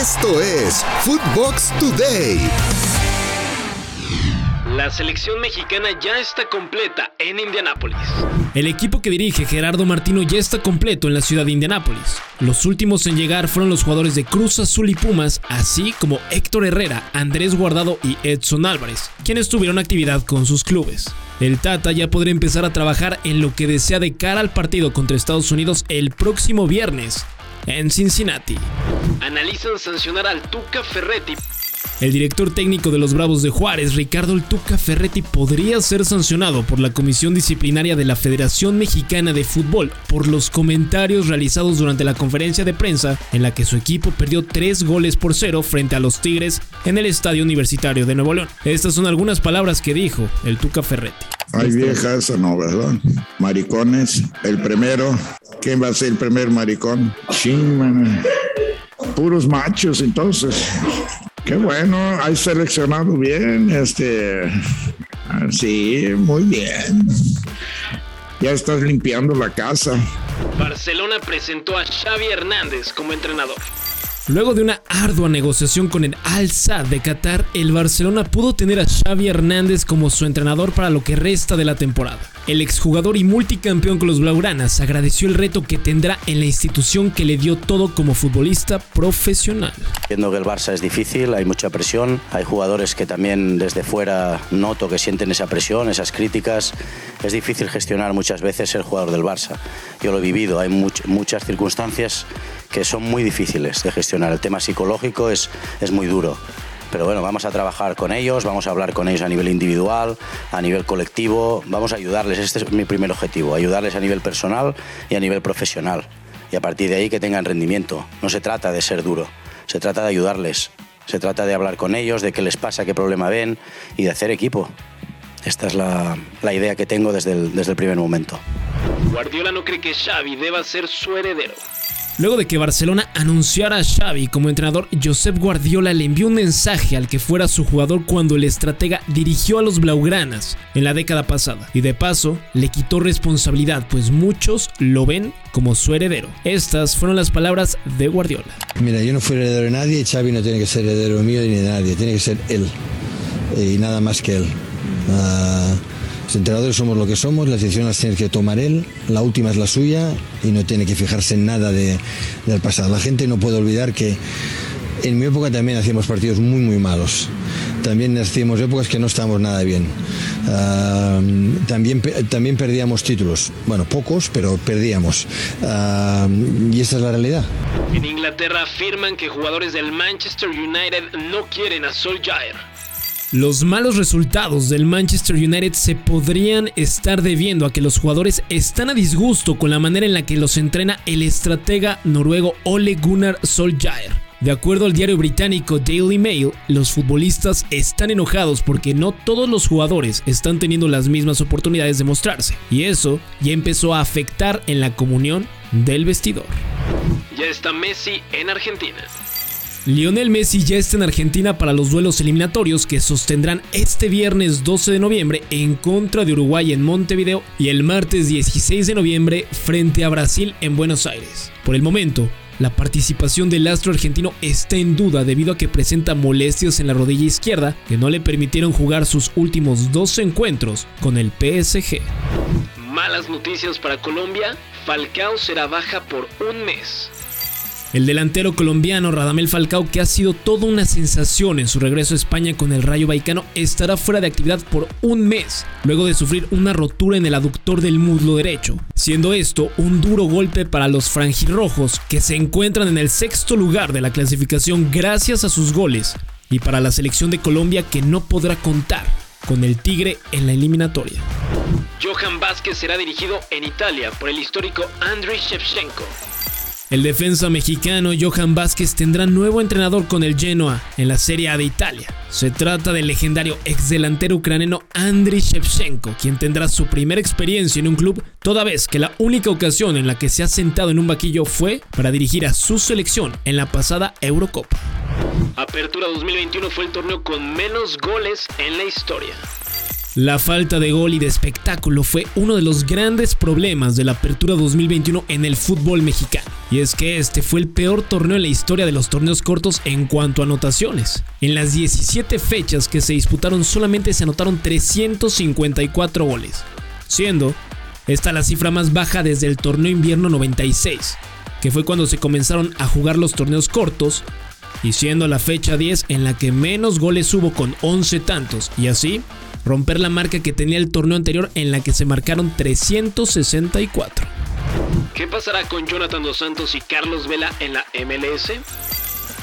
Esto es Footbox Today. La selección mexicana ya está completa en Indianápolis. El equipo que dirige Gerardo Martino ya está completo en la ciudad de Indianápolis. Los últimos en llegar fueron los jugadores de Cruz Azul y Pumas, así como Héctor Herrera, Andrés Guardado y Edson Álvarez, quienes tuvieron actividad con sus clubes. El Tata ya podrá empezar a trabajar en lo que desea de cara al partido contra Estados Unidos el próximo viernes en Cincinnati. Analizan sancionar al Tuca Ferretti el director técnico de los Bravos de Juárez, Ricardo El Tuca Ferretti, podría ser sancionado por la Comisión Disciplinaria de la Federación Mexicana de Fútbol por los comentarios realizados durante la conferencia de prensa en la que su equipo perdió tres goles por cero frente a los Tigres en el Estadio Universitario de Nuevo León. Estas son algunas palabras que dijo el Tuca Ferretti. Hay viejas, no, ¿verdad? Maricones. El primero, ¿quién va a ser el primer maricón? Ching, Puros machos, entonces. Qué bueno, hay seleccionado bien, este, sí, muy bien. Ya estás limpiando la casa. Barcelona presentó a Xavi Hernández como entrenador. Luego de una ardua negociación con el Al Sadd de Qatar, el Barcelona pudo tener a Xavi Hernández como su entrenador para lo que resta de la temporada. El exjugador y multicampeón con los Blaugranas agradeció el reto que tendrá en la institución que le dio todo como futbolista profesional. Viendo que el Barça es difícil, hay mucha presión, hay jugadores que también desde fuera noto que sienten esa presión, esas críticas. Es difícil gestionar muchas veces el jugador del Barça. Yo lo he vivido, hay muchas circunstancias que son muy difíciles de gestionar. El tema psicológico es, es muy duro. Pero bueno, vamos a trabajar con ellos, vamos a hablar con ellos a nivel individual, a nivel colectivo, vamos a ayudarles, este es mi primer objetivo, ayudarles a nivel personal y a nivel profesional. Y a partir de ahí que tengan rendimiento. No se trata de ser duro, se trata de ayudarles, se trata de hablar con ellos, de qué les pasa, qué problema ven y de hacer equipo. Esta es la, la idea que tengo desde desde el primer momento. Guardiola no cree que Xavi deba ser su heredero. Luego de que Barcelona anunciara a Xavi como entrenador, Josep Guardiola le envió un mensaje al que fuera su jugador cuando el estratega dirigió a los Blaugranas en la década pasada. Y de paso, le quitó responsabilidad, pues muchos lo ven como su heredero. Estas fueron las palabras de Guardiola. Mira, yo no fui heredero de nadie y Xavi no tiene que ser heredero mío ni de nadie, tiene que ser él. Y nada más que él. Ah, los entrenadores somos lo que somos, las decisiones las tiene que tomar él, la última es la suya y no tiene que fijarse en nada de, del pasado. La gente no puede olvidar que en mi época también hacíamos partidos muy, muy malos. También hacíamos épocas que no estábamos nada bien. Uh, también, también perdíamos títulos. Bueno, pocos, pero perdíamos. Uh, y esa es la realidad. En Inglaterra afirman que jugadores del Manchester United no quieren a Solskjaer. Los malos resultados del Manchester United se podrían estar debiendo a que los jugadores están a disgusto con la manera en la que los entrena el estratega noruego Ole Gunnar Solskjaer. De acuerdo al diario británico Daily Mail, los futbolistas están enojados porque no todos los jugadores están teniendo las mismas oportunidades de mostrarse, y eso ya empezó a afectar en la comunión del vestidor. Ya está Messi en Argentina. Lionel Messi ya está en Argentina para los duelos eliminatorios que sostendrán este viernes 12 de noviembre en contra de Uruguay en Montevideo y el martes 16 de noviembre frente a Brasil en Buenos Aires. Por el momento, la participación del astro argentino está en duda debido a que presenta molestias en la rodilla izquierda que no le permitieron jugar sus últimos dos encuentros con el PSG. Malas noticias para Colombia, Falcao será baja por un mes. El delantero colombiano Radamel Falcao, que ha sido toda una sensación en su regreso a España con el Rayo Vallecano, estará fuera de actividad por un mes, luego de sufrir una rotura en el aductor del muslo derecho, siendo esto un duro golpe para los franjirrojos, que se encuentran en el sexto lugar de la clasificación gracias a sus goles, y para la selección de Colombia que no podrá contar con el Tigre en la eliminatoria. Johan Vázquez será dirigido en Italia por el histórico Andriy Shevchenko. El defensa mexicano Johan Vázquez tendrá nuevo entrenador con el Genoa en la Serie A de Italia. Se trata del legendario ex delantero ucraniano Andriy Shevchenko, quien tendrá su primera experiencia en un club, toda vez que la única ocasión en la que se ha sentado en un vaquillo fue para dirigir a su selección en la pasada Eurocopa. Apertura 2021 fue el torneo con menos goles en la historia. La falta de gol y de espectáculo fue uno de los grandes problemas de la Apertura 2021 en el fútbol mexicano. Y es que este fue el peor torneo en la historia de los torneos cortos en cuanto a anotaciones. En las 17 fechas que se disputaron solamente se anotaron 354 goles, siendo esta la cifra más baja desde el torneo invierno 96, que fue cuando se comenzaron a jugar los torneos cortos, y siendo la fecha 10 en la que menos goles hubo con 11 tantos, y así romper la marca que tenía el torneo anterior en la que se marcaron 364. ¿Qué pasará con Jonathan Dos Santos y Carlos Vela en la MLS?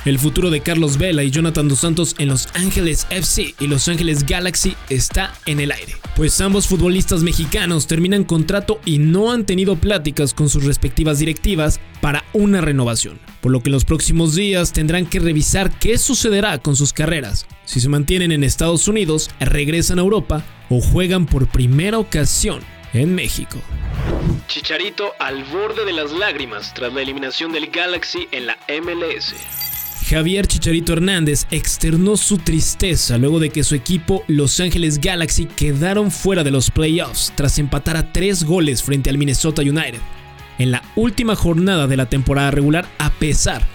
El futuro de Carlos Vela y Jonathan Dos Santos en Los Ángeles FC y Los Ángeles Galaxy está en el aire, pues ambos futbolistas mexicanos terminan contrato y no han tenido pláticas con sus respectivas directivas para una renovación, por lo que en los próximos días tendrán que revisar qué sucederá con sus carreras, si se mantienen en Estados Unidos, regresan a Europa o juegan por primera ocasión en México. Chicharito al borde de las lágrimas tras la eliminación del Galaxy en la MLS. Javier Chicharito Hernández externó su tristeza luego de que su equipo Los Ángeles Galaxy quedaron fuera de los playoffs tras empatar a tres goles frente al Minnesota United en la última jornada de la temporada regular a pesar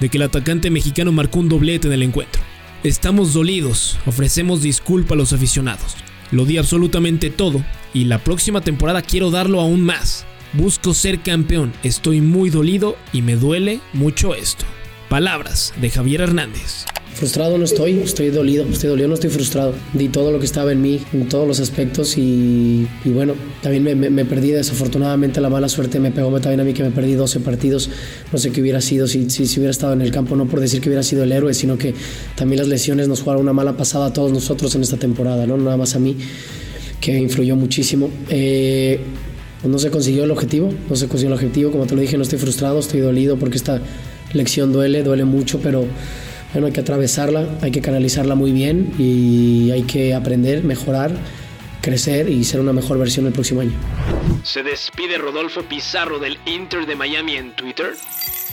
de que el atacante mexicano marcó un doblete en el encuentro. Estamos dolidos, ofrecemos disculpa a los aficionados. Lo di absolutamente todo y la próxima temporada quiero darlo aún más. Busco ser campeón, estoy muy dolido y me duele mucho esto. Palabras de Javier Hernández. Frustrado no estoy, estoy dolido, estoy dolido, no estoy frustrado. Di todo lo que estaba en mí, en todos los aspectos y, bueno, también me, perdí desafortunadamente la mala suerte, me pegó también a mí que me perdí 12 partidos, no sé qué hubiera sido si, si, hubiera estado en el campo, no por decir que hubiera sido el héroe, sino que también las lesiones nos jugaron una mala pasada a todos nosotros en esta temporada, no nada más a mí, que influyó muchísimo. Eh, no se consiguió el objetivo, no se consiguió el objetivo, como te lo dije, no estoy frustrado, estoy dolido porque esta lección duele, duele mucho, pero bueno, hay que atravesarla, hay que canalizarla muy bien y hay que aprender, mejorar, crecer y ser una mejor versión el próximo año. Se despide Rodolfo Pizarro del Inter de Miami en Twitter.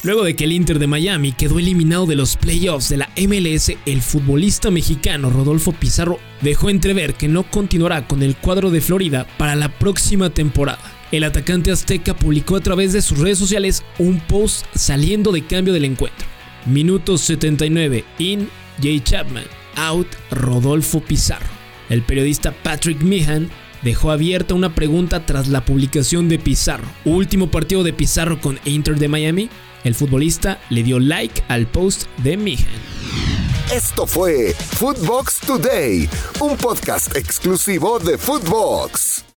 Luego de que el Inter de Miami quedó eliminado de los playoffs de la MLS, el futbolista mexicano Rodolfo Pizarro dejó entrever que no continuará con el cuadro de Florida para la próxima temporada. El atacante azteca publicó a través de sus redes sociales un post saliendo de cambio del encuentro. Minuto 79, in, Jay Chapman, out, Rodolfo Pizarro. El periodista Patrick Meehan dejó abierta una pregunta tras la publicación de Pizarro. Último partido de Pizarro con Inter de Miami. El futbolista le dio like al post de Meehan. Esto fue Footbox Today, un podcast exclusivo de Footbox.